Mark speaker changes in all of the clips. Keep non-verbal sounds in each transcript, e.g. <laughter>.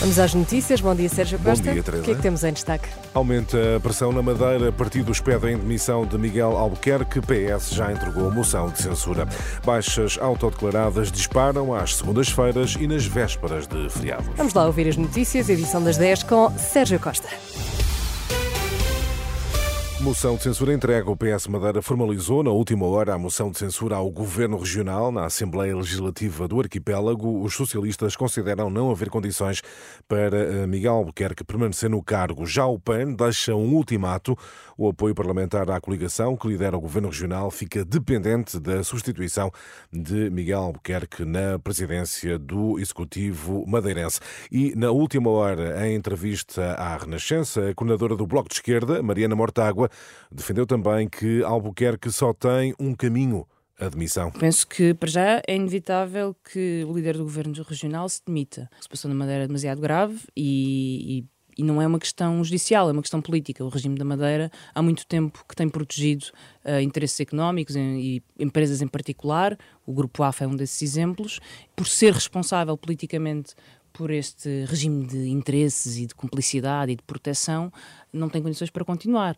Speaker 1: Vamos às notícias. Bom dia, Sérgio
Speaker 2: Bom
Speaker 1: Costa.
Speaker 2: dia, Teresa.
Speaker 1: O que é que temos em destaque?
Speaker 2: Aumenta a pressão na Madeira. Partidos pedem demissão de Miguel Albuquerque. PS já entregou moção de censura. Baixas autodeclaradas disparam às segundas-feiras e nas vésperas de feriado.
Speaker 1: Vamos lá ouvir as notícias, edição das 10 com Sérgio Costa.
Speaker 2: Moção de censura entregue. O PS Madeira formalizou na última hora a moção de censura ao Governo Regional na Assembleia Legislativa do Arquipélago. Os socialistas consideram não haver condições para eh, Miguel Albuquerque permanecer no cargo. Já o PAN deixa um ultimato. O apoio parlamentar à coligação que lidera o Governo Regional fica dependente da substituição de Miguel Albuquerque na presidência do Executivo madeirense. E na última hora, em entrevista à Renascença, a coordenadora do Bloco de Esquerda, Mariana Mortágua, defendeu também que Albuquerque só tem um caminho. A demissão.
Speaker 3: Penso que, para já, é inevitável que o líder do governo regional se demita. A situação da Madeira é demasiado grave e, e, e, não é uma questão judicial, é uma questão política. O regime da Madeira há muito tempo que tem protegido uh, interesses económicos e, e empresas em particular. O Grupo AFA é um desses exemplos. Por ser responsável politicamente por este regime de interesses e de cumplicidade e de proteção, não tem condições para continuar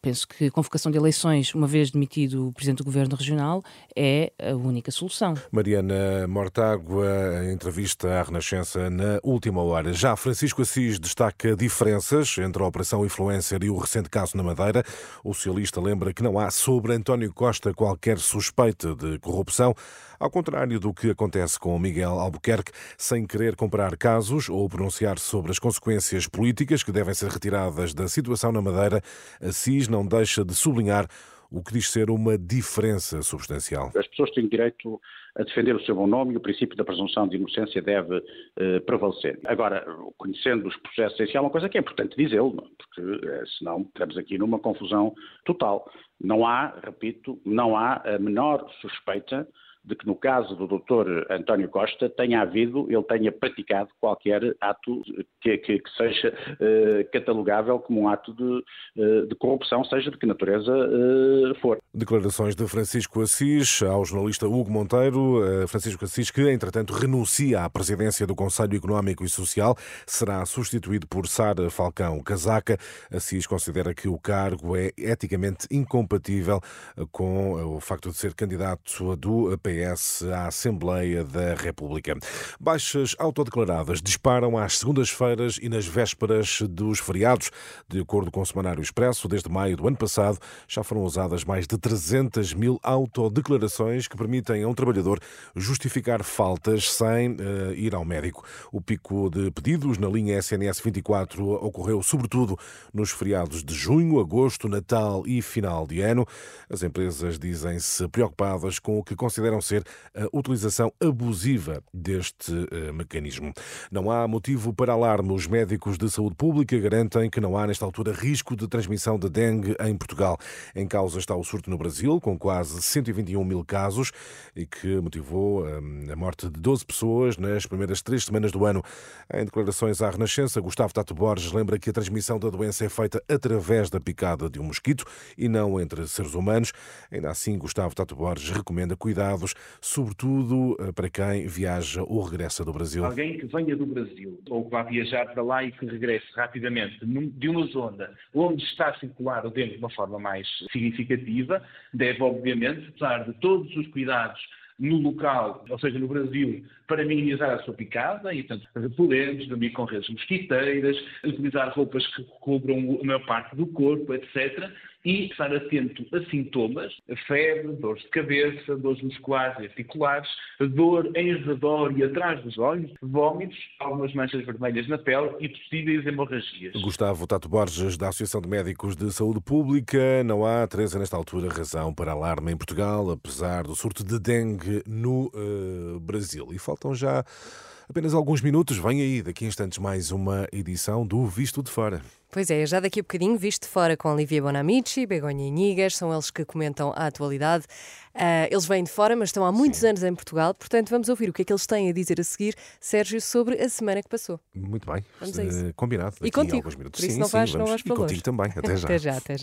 Speaker 3: penso que a convocação de eleições, uma vez demitido o Presidente do Governo Regional, é a única solução.
Speaker 2: Mariana Mortágua, entrevista à Renascença na última hora. Já Francisco Assis destaca diferenças entre a Operação Influencer e o recente caso na Madeira. O socialista lembra que não há sobre António Costa qualquer suspeita de corrupção, ao contrário do que acontece com Miguel Albuquerque, sem querer comparar casos ou pronunciar sobre as consequências políticas que devem ser retiradas da situação na Madeira, Assis não deixa de sublinhar o que diz ser uma diferença substancial.
Speaker 4: As pessoas têm direito a defender o seu bom nome e o princípio da presunção de inocência deve eh, prevalecer. Agora, conhecendo os processos essenciais, é uma coisa que é importante dizê-lo, porque eh, senão estamos aqui numa confusão total. Não há, repito, não há a menor suspeita de que no caso do Dr. António Costa tenha havido, ele tenha praticado qualquer ato que, que, que seja uh, catalogável como um ato de, uh, de, corrupção, seja de que natureza uh, for.
Speaker 2: Declarações de Francisco Assis ao jornalista Hugo Monteiro. Francisco Assis, que entretanto renuncia à presidência do Conselho Económico e Social, será substituído por Sara Falcão Casaca. Assis considera que o cargo é eticamente incompatível com o facto de ser candidato do PS PS à Assembleia da República. Baixas autodeclaradas disparam às segundas-feiras e nas vésperas dos feriados. De acordo com o Semanário Expresso, desde maio do ano passado já foram usadas mais de 300 mil autodeclarações que permitem a um trabalhador justificar faltas sem uh, ir ao médico. O pico de pedidos na linha SNS 24 ocorreu sobretudo nos feriados de junho, agosto, Natal e final de ano. As empresas dizem-se preocupadas com o que consideram ser a utilização abusiva deste uh, mecanismo. Não há motivo para alarme. Os médicos de saúde pública garantem que não há, nesta altura, risco de transmissão de dengue em Portugal. Em causa está o surto no Brasil, com quase 121 mil casos, e que motivou uh, a morte de 12 pessoas nas primeiras três semanas do ano. Em declarações à Renascença, Gustavo Tato Borges lembra que a transmissão da doença é feita através da picada de um mosquito e não entre seres humanos. Ainda assim, Gustavo Tato Borges recomenda cuidados sobretudo eh, para quem viaja ou regressa do Brasil.
Speaker 5: Alguém que venha do Brasil ou que vá viajar para lá e que regresse rapidamente de uma zona onde está a circular o de uma forma mais significativa, deve, obviamente, apesar de todos os cuidados no local, ou seja, no Brasil, para minimizar a sua picada e, portanto, repelentes, dormir com redes mosquiteiras, utilizar roupas que cobram a maior parte do corpo, etc e estar atento a sintomas, a febre, dores de cabeça, dores musculares e articulares, dor em redor e atrás dos olhos, vômitos, algumas manchas vermelhas na pele e possíveis hemorragias.
Speaker 2: Gustavo Tato Borges, da Associação de Médicos de Saúde Pública. Não há, Teresa, nesta altura, razão para alarme em Portugal, apesar do surto de dengue no uh, Brasil. E faltam já Apenas alguns minutos, vem aí, daqui a instantes, mais uma edição do Visto de Fora.
Speaker 1: Pois é, já daqui a bocadinho, visto de fora com Olivia Bonamici, Begonha Inigas, são eles que comentam a atualidade. Uh, eles vêm de fora, mas estão há muitos Sim. anos em Portugal, portanto vamos ouvir o que é que eles têm a dizer a seguir, Sérgio, sobre a semana que passou.
Speaker 2: Muito bem, vamos uh, combinado.
Speaker 1: E contigo, alguns minutos. Por isso sim, não, vais, sim, não vais para
Speaker 2: E contigo também, até <laughs> já.
Speaker 1: até já, até já.